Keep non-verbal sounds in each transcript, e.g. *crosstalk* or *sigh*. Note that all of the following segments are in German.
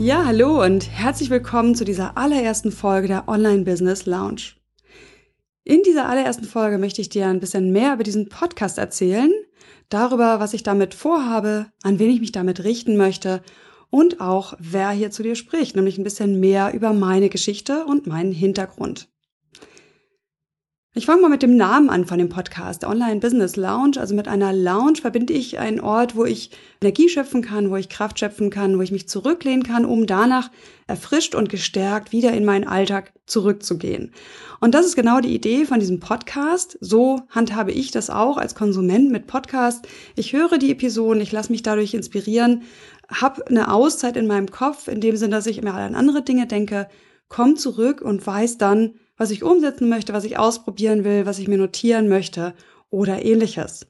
Ja, hallo und herzlich willkommen zu dieser allerersten Folge der Online Business Lounge. In dieser allerersten Folge möchte ich dir ein bisschen mehr über diesen Podcast erzählen, darüber, was ich damit vorhabe, an wen ich mich damit richten möchte und auch, wer hier zu dir spricht, nämlich ein bisschen mehr über meine Geschichte und meinen Hintergrund. Ich fange mal mit dem Namen an von dem Podcast, Online Business Lounge. Also mit einer Lounge verbinde ich einen Ort, wo ich Energie schöpfen kann, wo ich Kraft schöpfen kann, wo ich mich zurücklehnen kann, um danach erfrischt und gestärkt wieder in meinen Alltag zurückzugehen. Und das ist genau die Idee von diesem Podcast. So handhabe ich das auch als Konsument mit Podcast. Ich höre die Episoden, ich lasse mich dadurch inspirieren, habe eine Auszeit in meinem Kopf, in dem Sinne, dass ich immer an andere Dinge denke, komme zurück und weiß dann, was ich umsetzen möchte, was ich ausprobieren will, was ich mir notieren möchte oder ähnliches.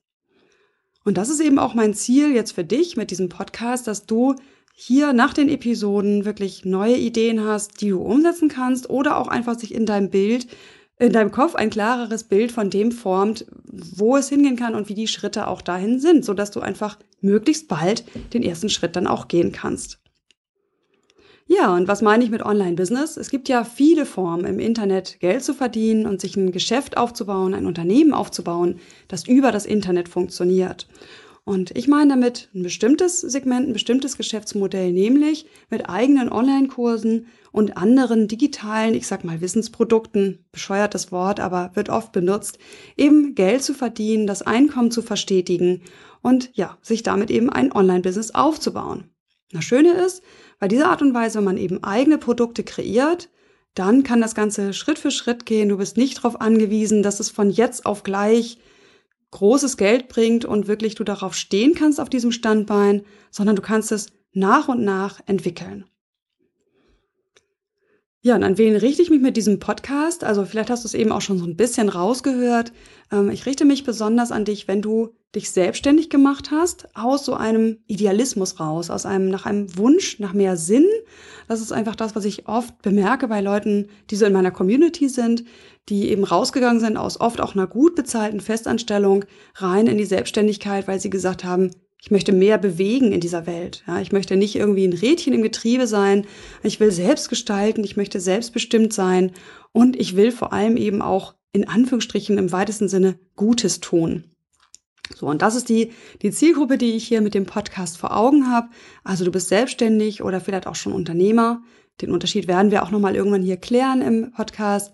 Und das ist eben auch mein Ziel jetzt für dich mit diesem Podcast, dass du hier nach den Episoden wirklich neue Ideen hast, die du umsetzen kannst oder auch einfach sich in deinem Bild, in deinem Kopf ein klareres Bild von dem formt, wo es hingehen kann und wie die Schritte auch dahin sind, sodass du einfach möglichst bald den ersten Schritt dann auch gehen kannst. Ja, und was meine ich mit Online-Business? Es gibt ja viele Formen im Internet Geld zu verdienen und sich ein Geschäft aufzubauen, ein Unternehmen aufzubauen, das über das Internet funktioniert. Und ich meine damit ein bestimmtes Segment, ein bestimmtes Geschäftsmodell, nämlich mit eigenen Online-Kursen und anderen digitalen, ich sag mal Wissensprodukten, bescheuert das Wort, aber wird oft benutzt, eben Geld zu verdienen, das Einkommen zu verstetigen und ja, sich damit eben ein Online-Business aufzubauen. Das Schöne ist, bei dieser Art und Weise, wenn man eben eigene Produkte kreiert, dann kann das Ganze Schritt für Schritt gehen. Du bist nicht darauf angewiesen, dass es von jetzt auf gleich großes Geld bringt und wirklich du darauf stehen kannst auf diesem Standbein, sondern du kannst es nach und nach entwickeln. Ja, und an wen richte ich mich mit diesem Podcast? Also vielleicht hast du es eben auch schon so ein bisschen rausgehört. Ähm, ich richte mich besonders an dich, wenn du dich selbstständig gemacht hast, aus so einem Idealismus raus, aus einem, nach einem Wunsch, nach mehr Sinn. Das ist einfach das, was ich oft bemerke bei Leuten, die so in meiner Community sind, die eben rausgegangen sind aus oft auch einer gut bezahlten Festanstellung rein in die Selbstständigkeit, weil sie gesagt haben, ich möchte mehr bewegen in dieser Welt. Ja, ich möchte nicht irgendwie ein Rädchen im Getriebe sein. Ich will selbst gestalten. Ich möchte selbstbestimmt sein. Und ich will vor allem eben auch in Anführungsstrichen im weitesten Sinne Gutes tun. So, und das ist die, die Zielgruppe, die ich hier mit dem Podcast vor Augen habe. Also du bist selbstständig oder vielleicht auch schon Unternehmer. Den Unterschied werden wir auch nochmal irgendwann hier klären im Podcast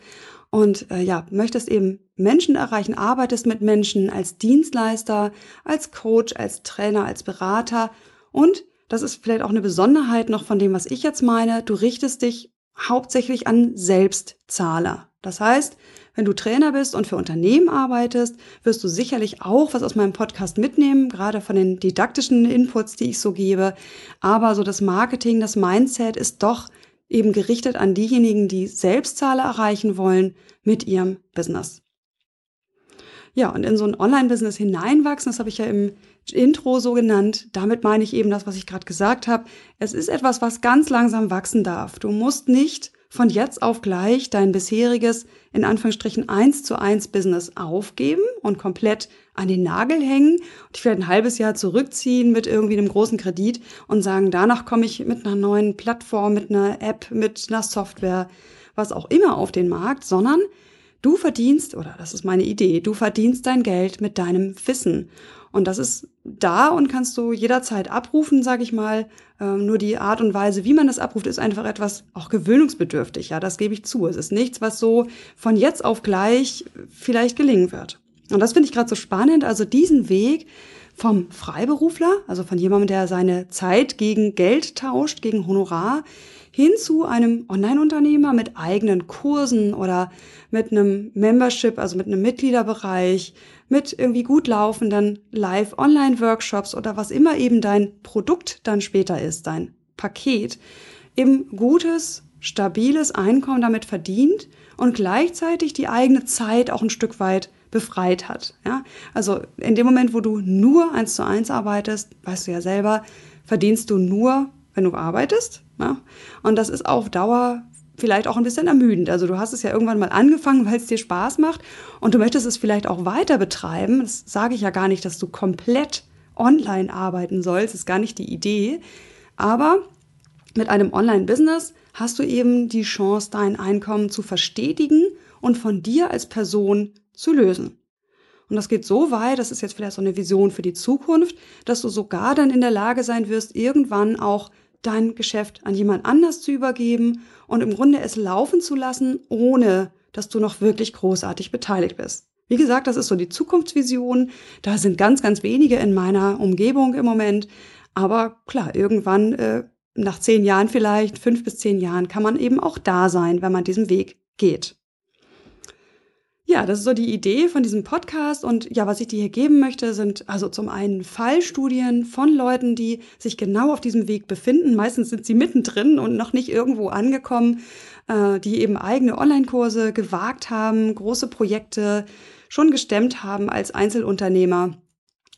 und äh, ja, möchtest eben Menschen erreichen, arbeitest mit Menschen als Dienstleister, als Coach, als Trainer, als Berater und das ist vielleicht auch eine Besonderheit noch von dem, was ich jetzt meine, du richtest dich hauptsächlich an Selbstzahler. Das heißt, wenn du Trainer bist und für Unternehmen arbeitest, wirst du sicherlich auch was aus meinem Podcast mitnehmen, gerade von den didaktischen Inputs, die ich so gebe. Aber so das Marketing, das Mindset ist doch eben gerichtet an diejenigen, die Selbstzahler erreichen wollen mit ihrem Business. Ja, und in so ein Online-Business hineinwachsen, das habe ich ja im Intro so genannt. Damit meine ich eben das, was ich gerade gesagt habe. Es ist etwas, was ganz langsam wachsen darf. Du musst nicht von jetzt auf gleich dein bisheriges, in Anführungsstrichen, eins zu eins Business aufgeben und komplett an den Nagel hängen und dich vielleicht ein halbes Jahr zurückziehen mit irgendwie einem großen Kredit und sagen, danach komme ich mit einer neuen Plattform, mit einer App, mit einer Software, was auch immer auf den Markt, sondern du verdienst, oder das ist meine Idee, du verdienst dein Geld mit deinem Wissen. Und das ist da und kannst du jederzeit abrufen, sage ich mal. Ähm, nur die Art und Weise, wie man das abruft, ist einfach etwas auch gewöhnungsbedürftig. Ja, das gebe ich zu. Es ist nichts, was so von jetzt auf gleich vielleicht gelingen wird. Und das finde ich gerade so spannend. Also diesen Weg vom Freiberufler, also von jemandem, der seine Zeit gegen Geld tauscht, gegen Honorar, hin zu einem Online-Unternehmer mit eigenen Kursen oder mit einem Membership, also mit einem Mitgliederbereich, mit irgendwie gut laufenden Live-Online-Workshops oder was immer eben dein Produkt dann später ist, dein Paket eben gutes, stabiles Einkommen damit verdient und gleichzeitig die eigene Zeit auch ein Stück weit befreit hat. Ja? Also in dem Moment, wo du nur eins zu eins arbeitest, weißt du ja selber, verdienst du nur, wenn du arbeitest. Ja? Und das ist auf Dauer vielleicht auch ein bisschen ermüdend. Also du hast es ja irgendwann mal angefangen, weil es dir Spaß macht und du möchtest es vielleicht auch weiter betreiben. Das sage ich ja gar nicht, dass du komplett online arbeiten sollst, ist gar nicht die Idee. Aber mit einem Online-Business hast du eben die Chance, dein Einkommen zu verstetigen und von dir als Person zu lösen. Und das geht so weit, das ist jetzt vielleicht so eine Vision für die Zukunft, dass du sogar dann in der Lage sein wirst, irgendwann auch dein Geschäft an jemand anders zu übergeben und im Grunde es laufen zu lassen, ohne dass du noch wirklich großartig beteiligt bist. Wie gesagt, das ist so die Zukunftsvision. Da sind ganz, ganz wenige in meiner Umgebung im Moment. Aber klar, irgendwann, äh, nach zehn Jahren vielleicht, fünf bis zehn Jahren, kann man eben auch da sein, wenn man diesen Weg geht. Ja, das ist so die Idee von diesem Podcast. Und ja, was ich dir hier geben möchte, sind also zum einen Fallstudien von Leuten, die sich genau auf diesem Weg befinden. Meistens sind sie mittendrin und noch nicht irgendwo angekommen, äh, die eben eigene Online-Kurse gewagt haben, große Projekte schon gestemmt haben als Einzelunternehmer.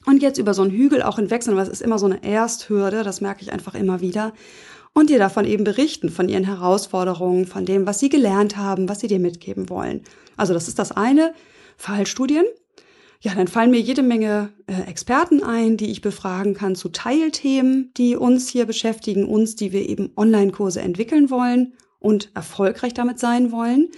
Und jetzt über so einen Hügel auch hinwechseln, weil es ist immer so eine Ersthürde, das merke ich einfach immer wieder und dir davon eben berichten, von ihren Herausforderungen, von dem, was sie gelernt haben, was sie dir mitgeben wollen. Also das ist das eine, Fallstudien. Ja, dann fallen mir jede Menge äh, Experten ein, die ich befragen kann zu Teilthemen, die uns hier beschäftigen, uns, die wir eben Online-Kurse entwickeln wollen und erfolgreich damit sein wollen.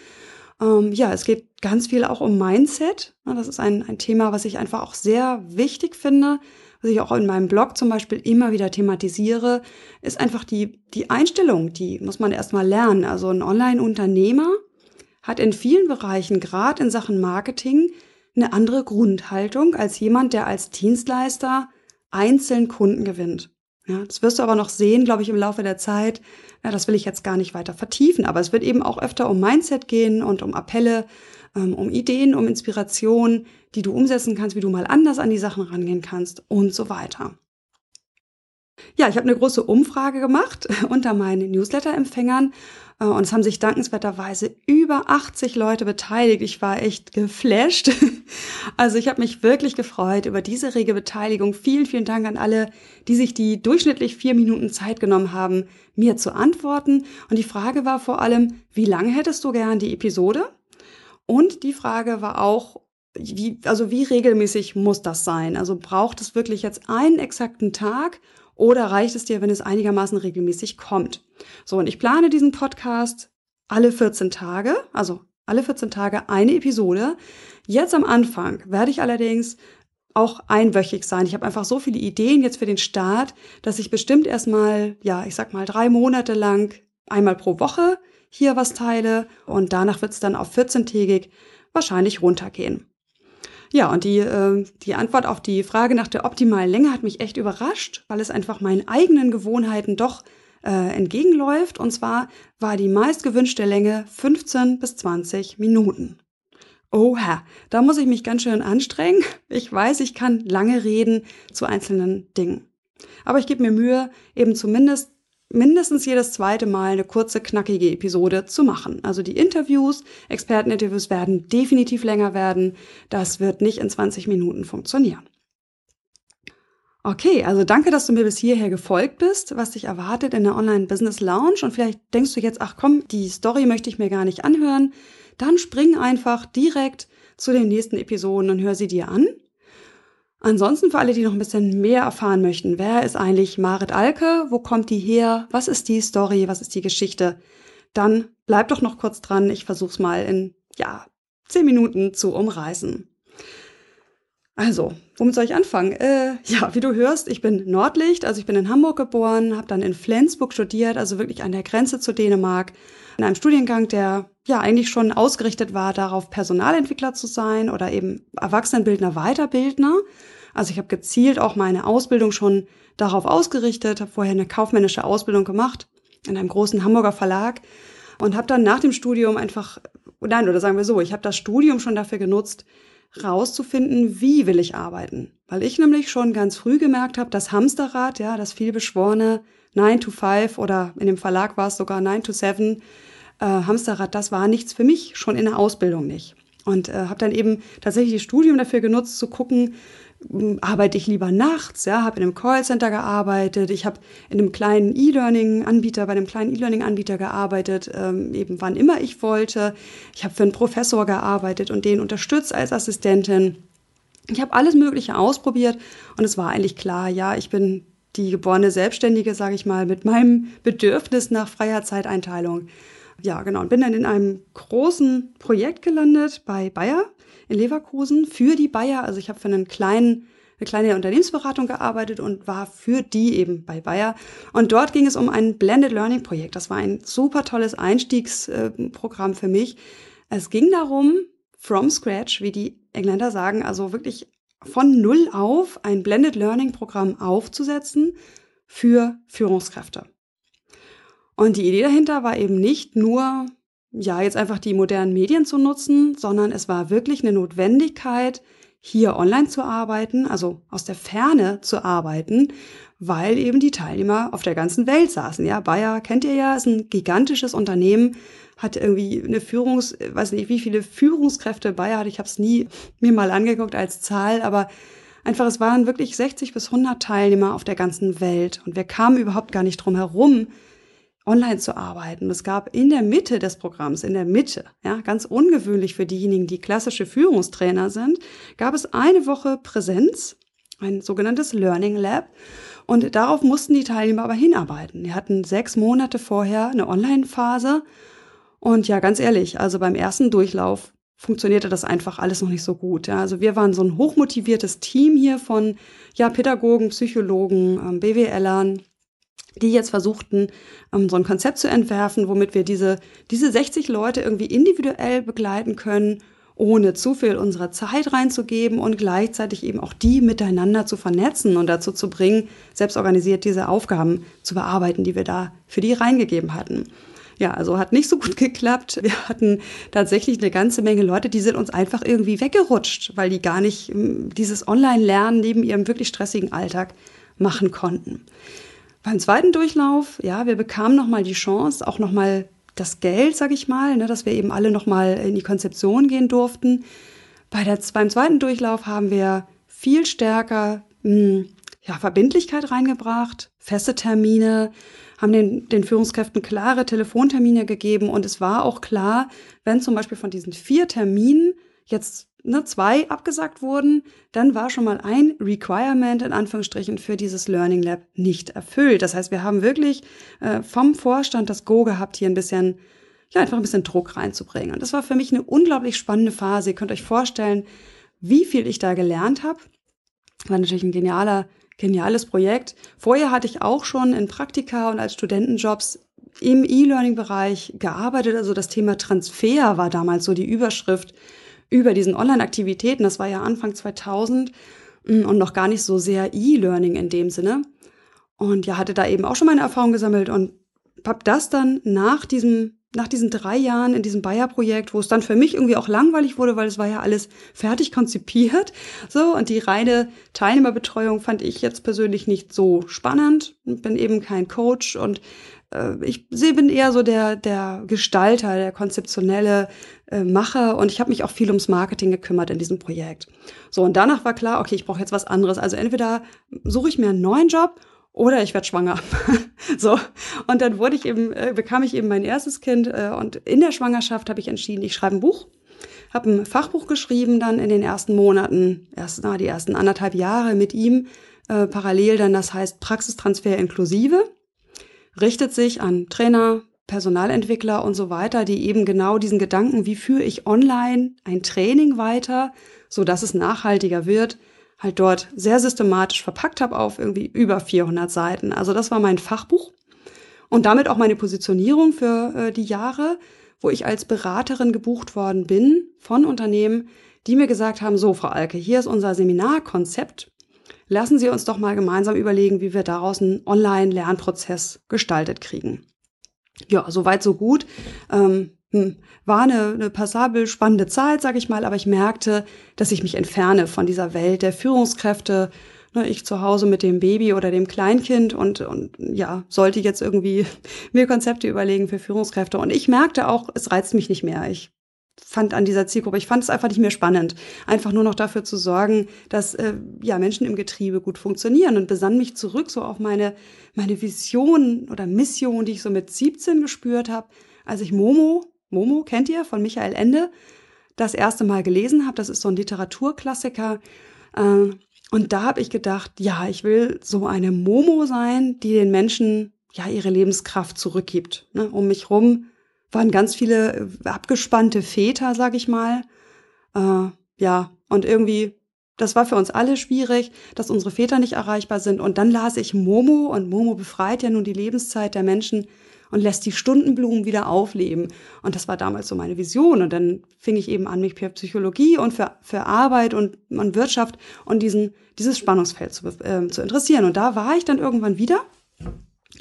Ähm, ja, es geht ganz viel auch um Mindset. Das ist ein, ein Thema, was ich einfach auch sehr wichtig finde, was ich auch in meinem Blog zum Beispiel immer wieder thematisiere, ist einfach die, die Einstellung, die muss man erstmal lernen. Also ein Online-Unternehmer hat in vielen Bereichen, gerade in Sachen Marketing, eine andere Grundhaltung als jemand, der als Dienstleister einzeln Kunden gewinnt. Ja, das wirst du aber noch sehen, glaube ich, im Laufe der Zeit. Ja, das will ich jetzt gar nicht weiter vertiefen, aber es wird eben auch öfter um Mindset gehen und um Appelle, um Ideen, um Inspiration, die du umsetzen kannst, wie du mal anders an die Sachen rangehen kannst und so weiter. Ja, ich habe eine große Umfrage gemacht *laughs* unter meinen Newsletter-Empfängern äh, und es haben sich dankenswerterweise über 80 Leute beteiligt. Ich war echt geflasht. *laughs* Also ich habe mich wirklich gefreut über diese rege Beteiligung. Vielen, vielen Dank an alle, die sich die durchschnittlich vier Minuten Zeit genommen haben, mir zu antworten. Und die Frage war vor allem, wie lange hättest du gern die Episode? Und die Frage war auch, wie, also wie regelmäßig muss das sein? Also braucht es wirklich jetzt einen exakten Tag oder reicht es dir, wenn es einigermaßen regelmäßig kommt? So, und ich plane diesen Podcast alle 14 Tage, also alle 14 Tage eine Episode. Jetzt am Anfang werde ich allerdings auch einwöchig sein. Ich habe einfach so viele Ideen jetzt für den Start, dass ich bestimmt erstmal, ja, ich sag mal drei Monate lang einmal pro Woche hier was teile und danach wird es dann auf 14-tägig wahrscheinlich runtergehen. Ja, und die, äh, die Antwort auf die Frage nach der optimalen Länge hat mich echt überrascht, weil es einfach meinen eigenen Gewohnheiten doch äh, entgegenläuft. Und zwar war die meistgewünschte Länge 15 bis 20 Minuten. Oha, da muss ich mich ganz schön anstrengen. Ich weiß, ich kann lange reden zu einzelnen Dingen. Aber ich gebe mir Mühe, eben zumindest mindestens jedes zweite Mal eine kurze, knackige Episode zu machen. Also die Interviews, Experteninterviews werden definitiv länger werden. Das wird nicht in 20 Minuten funktionieren. Okay, also danke, dass du mir bis hierher gefolgt bist, was dich erwartet in der Online Business Lounge. Und vielleicht denkst du jetzt, ach komm, die Story möchte ich mir gar nicht anhören. Dann spring einfach direkt zu den nächsten Episoden und hör sie dir an. Ansonsten für alle, die noch ein bisschen mehr erfahren möchten, wer ist eigentlich Marit Alke? Wo kommt die her? Was ist die Story? Was ist die Geschichte? Dann bleib doch noch kurz dran. Ich versuch's mal in, ja, zehn Minuten zu umreißen. Also, womit soll ich anfangen? Äh, ja, wie du hörst, ich bin Nordlicht, also ich bin in Hamburg geboren, habe dann in Flensburg studiert, also wirklich an der Grenze zu Dänemark, in einem Studiengang, der ja eigentlich schon ausgerichtet war, darauf Personalentwickler zu sein oder eben Erwachsenenbildner, Weiterbildner. Also ich habe gezielt auch meine Ausbildung schon darauf ausgerichtet, habe vorher eine kaufmännische Ausbildung gemacht in einem großen Hamburger Verlag und habe dann nach dem Studium einfach, nein, oder sagen wir so, ich habe das Studium schon dafür genutzt, rauszufinden, wie will ich arbeiten. Weil ich nämlich schon ganz früh gemerkt habe, das Hamsterrad, ja, das vielbeschworene 9 to 5 oder in dem Verlag war es sogar 9 to 7 äh, Hamsterrad, das war nichts für mich, schon in der Ausbildung nicht. Und äh, habe dann eben tatsächlich das Studium dafür genutzt, zu gucken, hm, arbeite ich lieber nachts, ja, habe in einem Callcenter gearbeitet, ich habe in einem kleinen E-Learning-Anbieter, bei einem kleinen E-Learning-Anbieter gearbeitet, ähm, eben wann immer ich wollte. Ich habe für einen Professor gearbeitet und den unterstützt als Assistentin. Ich habe alles Mögliche ausprobiert und es war eigentlich klar, ja, ich bin die geborene Selbstständige, sage ich mal, mit meinem Bedürfnis nach freier Zeiteinteilung. Ja, genau. Und bin dann in einem großen Projekt gelandet bei Bayer in Leverkusen für die Bayer. Also ich habe für einen kleinen eine kleine Unternehmensberatung gearbeitet und war für die eben bei Bayer. Und dort ging es um ein Blended Learning Projekt. Das war ein super tolles Einstiegsprogramm für mich. Es ging darum, from scratch, wie die Engländer sagen, also wirklich von Null auf ein Blended Learning Programm aufzusetzen für Führungskräfte. Und die Idee dahinter war eben nicht nur, ja, jetzt einfach die modernen Medien zu nutzen, sondern es war wirklich eine Notwendigkeit, hier online zu arbeiten, also aus der Ferne zu arbeiten, weil eben die Teilnehmer auf der ganzen Welt saßen. Ja, Bayer kennt ihr ja, ist ein gigantisches Unternehmen, hat irgendwie eine Führungs, weiß nicht, wie viele Führungskräfte Bayer hat. Ich habe es nie mir mal angeguckt als Zahl, aber einfach, es waren wirklich 60 bis 100 Teilnehmer auf der ganzen Welt und wir kamen überhaupt gar nicht drum herum, online zu arbeiten. Es gab in der Mitte des Programms, in der Mitte, ja, ganz ungewöhnlich für diejenigen, die klassische Führungstrainer sind, gab es eine Woche Präsenz, ein sogenanntes Learning Lab. Und darauf mussten die Teilnehmer aber hinarbeiten. Die hatten sechs Monate vorher eine Online-Phase und ja, ganz ehrlich, also beim ersten Durchlauf funktionierte das einfach alles noch nicht so gut. Ja. Also wir waren so ein hochmotiviertes Team hier von ja, Pädagogen, Psychologen, ähm, BWLern, die jetzt versuchten, ähm, so ein Konzept zu entwerfen, womit wir diese, diese 60 Leute irgendwie individuell begleiten können, ohne zu viel unserer Zeit reinzugeben und gleichzeitig eben auch die miteinander zu vernetzen und dazu zu bringen, selbst organisiert diese Aufgaben zu bearbeiten, die wir da für die reingegeben hatten. Ja, also hat nicht so gut *laughs* geklappt. Wir hatten tatsächlich eine ganze Menge Leute, die sind uns einfach irgendwie weggerutscht, weil die gar nicht hm, dieses Online-Lernen neben ihrem wirklich stressigen Alltag machen konnten. Beim zweiten Durchlauf, ja, wir bekamen nochmal die Chance, auch nochmal das Geld, sag ich mal, ne, dass wir eben alle nochmal in die Konzeption gehen durften. Bei der, beim zweiten Durchlauf haben wir viel stärker mh, hm, ja, Verbindlichkeit reingebracht, feste Termine, haben den, den Führungskräften klare Telefontermine gegeben und es war auch klar, wenn zum Beispiel von diesen vier Terminen jetzt ne, zwei abgesagt wurden, dann war schon mal ein Requirement in Anführungsstrichen für dieses Learning Lab nicht erfüllt. Das heißt, wir haben wirklich äh, vom Vorstand das Go gehabt, hier ein bisschen, ja, einfach ein bisschen Druck reinzubringen. Und das war für mich eine unglaublich spannende Phase. Ihr könnt euch vorstellen, wie viel ich da gelernt habe. War natürlich ein genialer geniales Projekt. Vorher hatte ich auch schon in Praktika und als Studentenjobs im E-Learning-Bereich gearbeitet. Also das Thema Transfer war damals so die Überschrift über diesen Online-Aktivitäten. Das war ja Anfang 2000 mm, und noch gar nicht so sehr E-Learning in dem Sinne. Und ja, hatte da eben auch schon meine Erfahrung gesammelt und habe das dann nach diesem nach diesen drei Jahren in diesem Bayer-Projekt, wo es dann für mich irgendwie auch langweilig wurde, weil es war ja alles fertig konzipiert, so und die reine Teilnehmerbetreuung fand ich jetzt persönlich nicht so spannend. Bin eben kein Coach und äh, ich bin eher so der der Gestalter, der konzeptionelle äh, Macher und ich habe mich auch viel ums Marketing gekümmert in diesem Projekt. So und danach war klar, okay, ich brauche jetzt was anderes. Also entweder suche ich mir einen neuen Job oder ich werde schwanger. *laughs* so. Und dann wurde ich eben, äh, bekam ich eben mein erstes Kind äh, und in der Schwangerschaft habe ich entschieden, ich schreibe ein Buch. Habe ein Fachbuch geschrieben dann in den ersten Monaten, erst na, die ersten anderthalb Jahre mit ihm, äh, parallel dann, das heißt Praxistransfer inklusive, richtet sich an Trainer, Personalentwickler und so weiter, die eben genau diesen Gedanken, wie führe ich online ein Training weiter, so dass es nachhaltiger wird, halt dort sehr systematisch verpackt habe auf irgendwie über 400 Seiten. Also das war mein Fachbuch und damit auch meine Positionierung für äh, die Jahre, wo ich als Beraterin gebucht worden bin von Unternehmen, die mir gesagt haben, so Frau Alke, hier ist unser Seminarkonzept. Lassen Sie uns doch mal gemeinsam überlegen, wie wir daraus einen Online-Lernprozess gestaltet kriegen. Ja, soweit, so gut. Ähm, hm, war eine, eine passabel spannende Zeit, sage ich mal, aber ich merkte, dass ich mich entferne von dieser Welt der Führungskräfte, Ne, ich zu Hause mit dem Baby oder dem Kleinkind und, und ja, sollte jetzt irgendwie *laughs* mir Konzepte überlegen für Führungskräfte. Und ich merkte auch, es reizt mich nicht mehr. Ich fand an dieser Zielgruppe, ich fand es einfach nicht mehr spannend, einfach nur noch dafür zu sorgen, dass äh, ja Menschen im Getriebe gut funktionieren und besann mich zurück so auf meine meine Vision oder Mission, die ich so mit 17 gespürt habe, als ich Momo, Momo kennt ihr von Michael Ende, das erste Mal gelesen habe. Das ist so ein Literaturklassiker. Äh, und da habe ich gedacht, ja, ich will so eine Momo sein, die den Menschen ja ihre Lebenskraft zurückgibt. Ne? Um mich rum waren ganz viele äh, abgespannte Väter, sag ich mal. Äh, ja, und irgendwie, das war für uns alle schwierig, dass unsere Väter nicht erreichbar sind. Und dann las ich Momo und Momo befreit ja nun die Lebenszeit der Menschen und lässt die Stundenblumen wieder aufleben. Und das war damals so meine Vision. Und dann fing ich eben an, mich für Psychologie und für, für Arbeit und, und Wirtschaft und diesen, dieses Spannungsfeld zu, äh, zu interessieren. Und da war ich dann irgendwann wieder,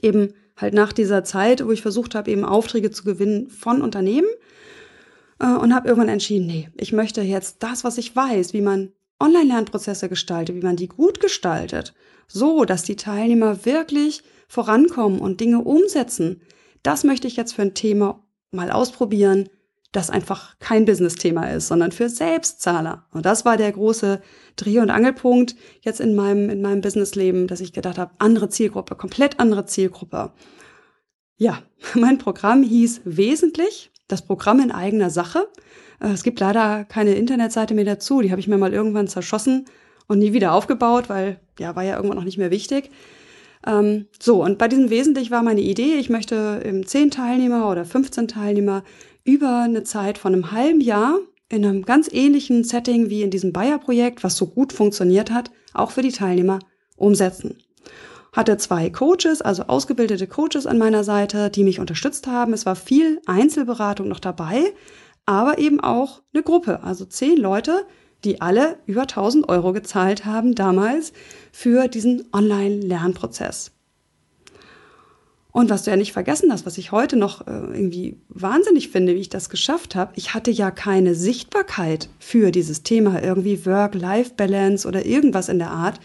eben halt nach dieser Zeit, wo ich versucht habe, eben Aufträge zu gewinnen von Unternehmen äh, und habe irgendwann entschieden, nee, ich möchte jetzt das, was ich weiß, wie man Online-Lernprozesse gestaltet, wie man die gut gestaltet, so dass die Teilnehmer wirklich vorankommen und Dinge umsetzen. Das möchte ich jetzt für ein Thema mal ausprobieren, das einfach kein Business-Thema ist, sondern für Selbstzahler. Und das war der große Dreh- und Angelpunkt jetzt in meinem, in meinem Businessleben, dass ich gedacht habe, andere Zielgruppe, komplett andere Zielgruppe. Ja, *laughs* mein Programm hieß wesentlich das Programm in eigener Sache. Äh, es gibt leider keine Internetseite mehr dazu. Die habe ich mir mal irgendwann zerschossen und nie wieder aufgebaut, weil ja, war ja irgendwann noch nicht mehr wichtig. Ähm, so, und bei diesem Wesentlich war meine Idee, ich möchte 10 Teilnehmer oder 15 Teilnehmer über eine Zeit von einem halben Jahr in einem ganz ähnlichen Setting wie in diesem Bayer-Projekt, was so gut funktioniert hat, auch für die Teilnehmer umsetzen. Hatte zwei Coaches, also ausgebildete Coaches an meiner Seite, die mich unterstützt haben. Es war viel Einzelberatung noch dabei, aber eben auch eine Gruppe, also zehn Leute, die alle über 1000 Euro gezahlt haben damals für diesen Online-Lernprozess. Und was du ja nicht vergessen hast, was ich heute noch äh, irgendwie wahnsinnig finde, wie ich das geschafft habe, ich hatte ja keine Sichtbarkeit für dieses Thema, irgendwie Work-Life-Balance oder irgendwas in der Art.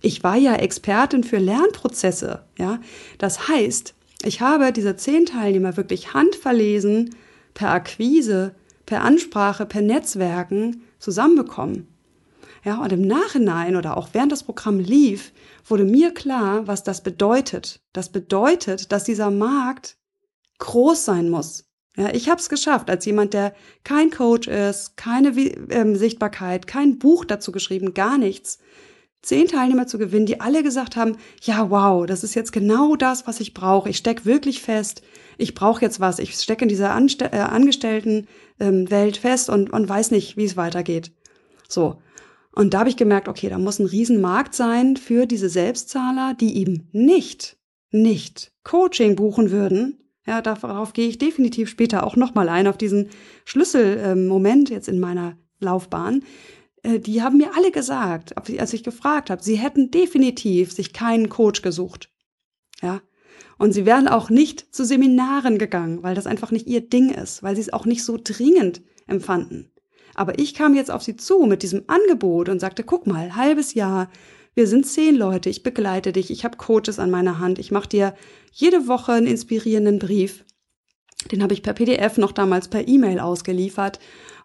Ich war ja Expertin für Lernprozesse, ja. Das heißt, ich habe diese zehn Teilnehmer wirklich handverlesen, per Akquise, per Ansprache, per Netzwerken zusammenbekommen. Ja, und im Nachhinein oder auch während das Programm lief, wurde mir klar, was das bedeutet. Das bedeutet, dass dieser Markt groß sein muss. Ja, ich habe es geschafft, als jemand, der kein Coach ist, keine ähm, Sichtbarkeit, kein Buch dazu geschrieben, gar nichts, zehn Teilnehmer zu gewinnen, die alle gesagt haben, ja, wow, das ist jetzt genau das, was ich brauche. Ich steck wirklich fest. Ich brauche jetzt was. Ich stecke in dieser Anste äh, Angestelltenwelt ähm, fest und, und weiß nicht, wie es weitergeht. So. Und da habe ich gemerkt, okay, da muss ein Riesenmarkt sein für diese Selbstzahler, die eben nicht, nicht Coaching buchen würden. Ja, darauf gehe ich definitiv später auch nochmal ein, auf diesen Schlüsselmoment jetzt in meiner Laufbahn. Äh, die haben mir alle gesagt, als ich gefragt habe, sie hätten definitiv sich keinen Coach gesucht. Ja. Und sie wären auch nicht zu Seminaren gegangen, weil das einfach nicht ihr Ding ist, weil sie es auch nicht so dringend empfanden. Aber ich kam jetzt auf sie zu mit diesem Angebot und sagte, guck mal, halbes Jahr, wir sind zehn Leute, ich begleite dich, ich habe Coaches an meiner Hand, ich mache dir jede Woche einen inspirierenden Brief. Den habe ich per PDF noch damals per E-Mail ausgeliefert.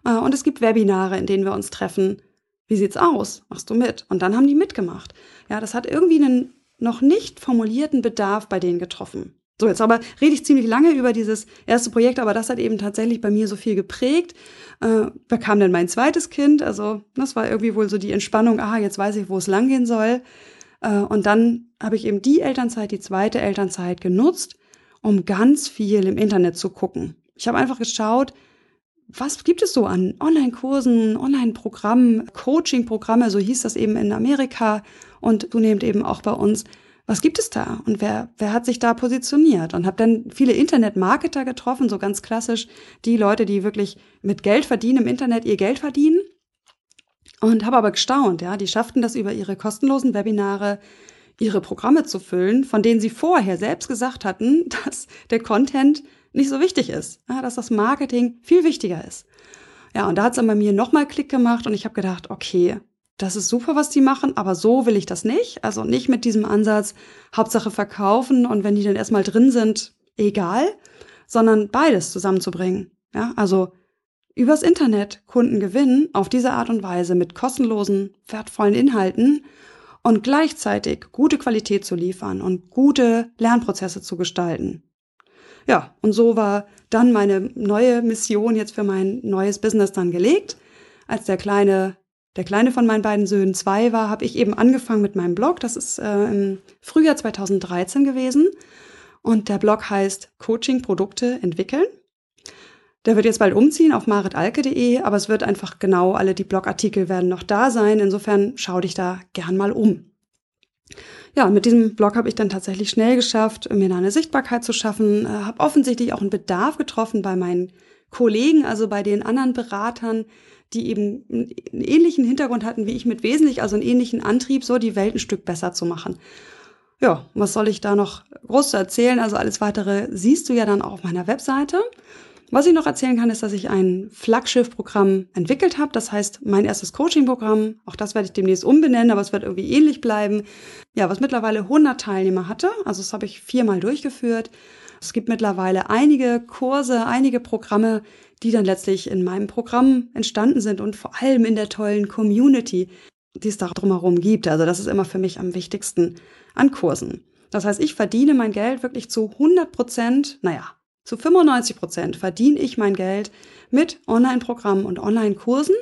Äh, und es gibt Webinare, in denen wir uns treffen. Wie sieht's aus? Machst du mit? Und dann haben die mitgemacht. Ja, das hat irgendwie einen noch nicht formulierten Bedarf bei denen getroffen. So, jetzt aber rede ich ziemlich lange über dieses erste Projekt, aber das hat eben tatsächlich bei mir so viel geprägt. Äh, bekam dann mein zweites Kind, also das war irgendwie wohl so die Entspannung, aha, jetzt weiß ich, wo es langgehen soll. Äh, und dann habe ich eben die Elternzeit, die zweite Elternzeit genutzt, um ganz viel im Internet zu gucken. Ich habe einfach geschaut, was gibt es so an Online-Kursen, Online-Programmen, Coaching-Programme, so hieß das eben in Amerika und zunehmend eben auch bei uns was gibt es da und wer, wer hat sich da positioniert? Und habe dann viele Internet-Marketer getroffen, so ganz klassisch die Leute, die wirklich mit Geld verdienen, im Internet ihr Geld verdienen. Und habe aber gestaunt, ja, die schafften das über ihre kostenlosen Webinare, ihre Programme zu füllen, von denen sie vorher selbst gesagt hatten, *laughs* dass der Content nicht so wichtig ist, ja, dass das Marketing viel wichtiger ist. Ja, und da hat es dann bei mir nochmal Klick gemacht und ich habe gedacht, okay, das ist super, was die machen, aber so will ich das nicht. Also nicht mit diesem Ansatz, Hauptsache verkaufen und wenn die dann erstmal drin sind, egal, sondern beides zusammenzubringen. Ja, also übers Internet Kunden gewinnen auf diese Art und Weise mit kostenlosen, wertvollen Inhalten und gleichzeitig gute Qualität zu liefern und gute Lernprozesse zu gestalten. Ja, und so war dann meine neue Mission jetzt für mein neues Business dann gelegt. Als der kleine, der kleine von meinen beiden Söhnen zwei war, habe ich eben angefangen mit meinem Blog. Das ist äh, im Frühjahr 2013 gewesen. Und der Blog heißt Coaching Produkte entwickeln. Der wird jetzt bald umziehen auf maritalke.de, aber es wird einfach genau, alle die Blogartikel werden noch da sein. Insofern schau dich da gern mal um. Ja, mit diesem Blog habe ich dann tatsächlich schnell geschafft, mir da eine Sichtbarkeit zu schaffen, äh, habe offensichtlich auch einen Bedarf getroffen bei meinen Kollegen, also bei den anderen Beratern, die eben einen ähnlichen Hintergrund hatten wie ich mit wesentlich, also einen ähnlichen Antrieb, so die Welt ein Stück besser zu machen. Ja, was soll ich da noch groß zu erzählen? Also alles weitere siehst du ja dann auch auf meiner Webseite. Was ich noch erzählen kann, ist, dass ich ein Flaggschiff-Programm entwickelt habe. Das heißt, mein erstes Coaching-Programm, auch das werde ich demnächst umbenennen, aber es wird irgendwie ähnlich bleiben. Ja, was mittlerweile 100 Teilnehmer hatte. Also das habe ich viermal durchgeführt. Es gibt mittlerweile einige Kurse, einige Programme, die dann letztlich in meinem Programm entstanden sind und vor allem in der tollen Community, die es da drumherum gibt. Also das ist immer für mich am wichtigsten an Kursen. Das heißt, ich verdiene mein Geld wirklich zu 100 Prozent, naja, zu 95 Prozent verdiene ich mein Geld mit Online-Programmen und Online-Kursen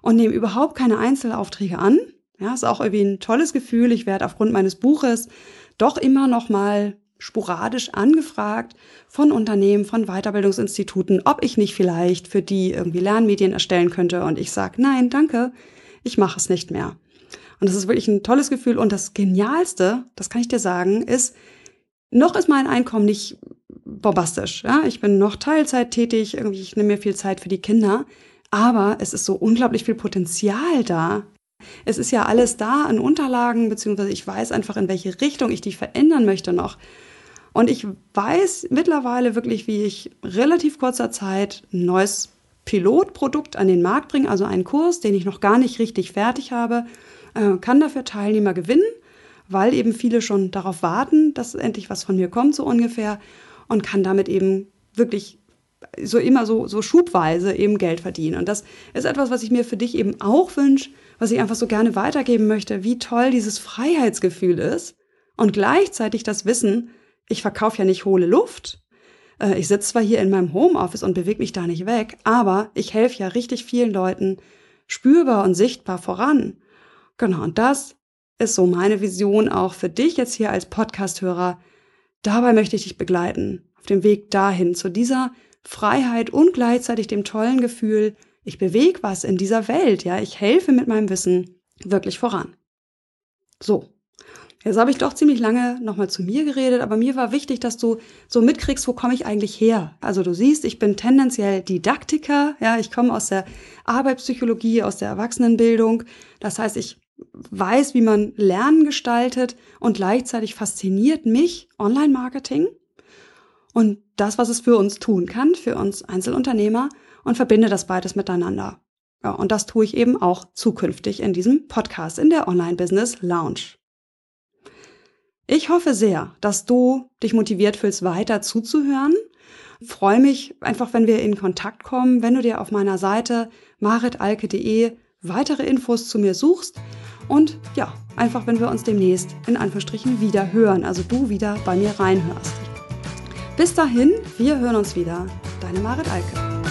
und nehme überhaupt keine Einzelaufträge an. Ja, ist auch irgendwie ein tolles Gefühl. Ich werde aufgrund meines Buches doch immer noch mal sporadisch angefragt von Unternehmen, von Weiterbildungsinstituten, ob ich nicht vielleicht für die irgendwie Lernmedien erstellen könnte. Und ich sage, nein, danke, ich mache es nicht mehr. Und das ist wirklich ein tolles Gefühl. Und das Genialste, das kann ich dir sagen, ist, noch ist mein Einkommen nicht bombastisch. Ja? Ich bin noch Teilzeit tätig, irgendwie, ich nehme mir viel Zeit für die Kinder. Aber es ist so unglaublich viel Potenzial da. Es ist ja alles da an Unterlagen, beziehungsweise ich weiß einfach, in welche Richtung ich die verändern möchte noch. Und ich weiß mittlerweile wirklich, wie ich relativ kurzer Zeit ein neues Pilotprodukt an den Markt bringe, also einen Kurs, den ich noch gar nicht richtig fertig habe, äh, kann dafür Teilnehmer gewinnen, weil eben viele schon darauf warten, dass endlich was von mir kommt, so ungefähr und kann damit eben wirklich so immer so, so schubweise eben Geld verdienen. Und das ist etwas, was ich mir für dich eben auch wünsche, was ich einfach so gerne weitergeben möchte, wie toll dieses Freiheitsgefühl ist und gleichzeitig das Wissen, ich verkaufe ja nicht hohle Luft. Äh, ich sitze zwar hier in meinem Homeoffice und bewege mich da nicht weg, aber ich helfe ja richtig vielen Leuten spürbar und sichtbar voran. Genau, und das ist so meine Vision auch für dich jetzt hier als Podcasthörer, Dabei möchte ich dich begleiten, auf dem Weg dahin, zu dieser Freiheit und gleichzeitig dem tollen Gefühl, ich bewege was in dieser Welt, ja, ich helfe mit meinem Wissen wirklich voran. So. Jetzt habe ich doch ziemlich lange nochmal zu mir geredet, aber mir war wichtig, dass du so mitkriegst, wo komme ich eigentlich her? Also du siehst, ich bin tendenziell Didaktiker, ja, ich komme aus der Arbeitspsychologie, aus der Erwachsenenbildung. Das heißt, ich weiß, wie man Lernen gestaltet und gleichzeitig fasziniert mich Online-Marketing und das, was es für uns tun kann, für uns Einzelunternehmer und verbinde das beides miteinander. Ja, und das tue ich eben auch zukünftig in diesem Podcast in der Online-Business Lounge. Ich hoffe sehr, dass du dich motiviert fühlst, weiter zuzuhören. freue mich einfach, wenn wir in Kontakt kommen, wenn du dir auf meiner Seite maritalke.de weitere Infos zu mir suchst und ja, einfach, wenn wir uns demnächst in Anführungsstrichen wieder hören, also du wieder bei mir reinhörst. Bis dahin, wir hören uns wieder. Deine Marit Alke.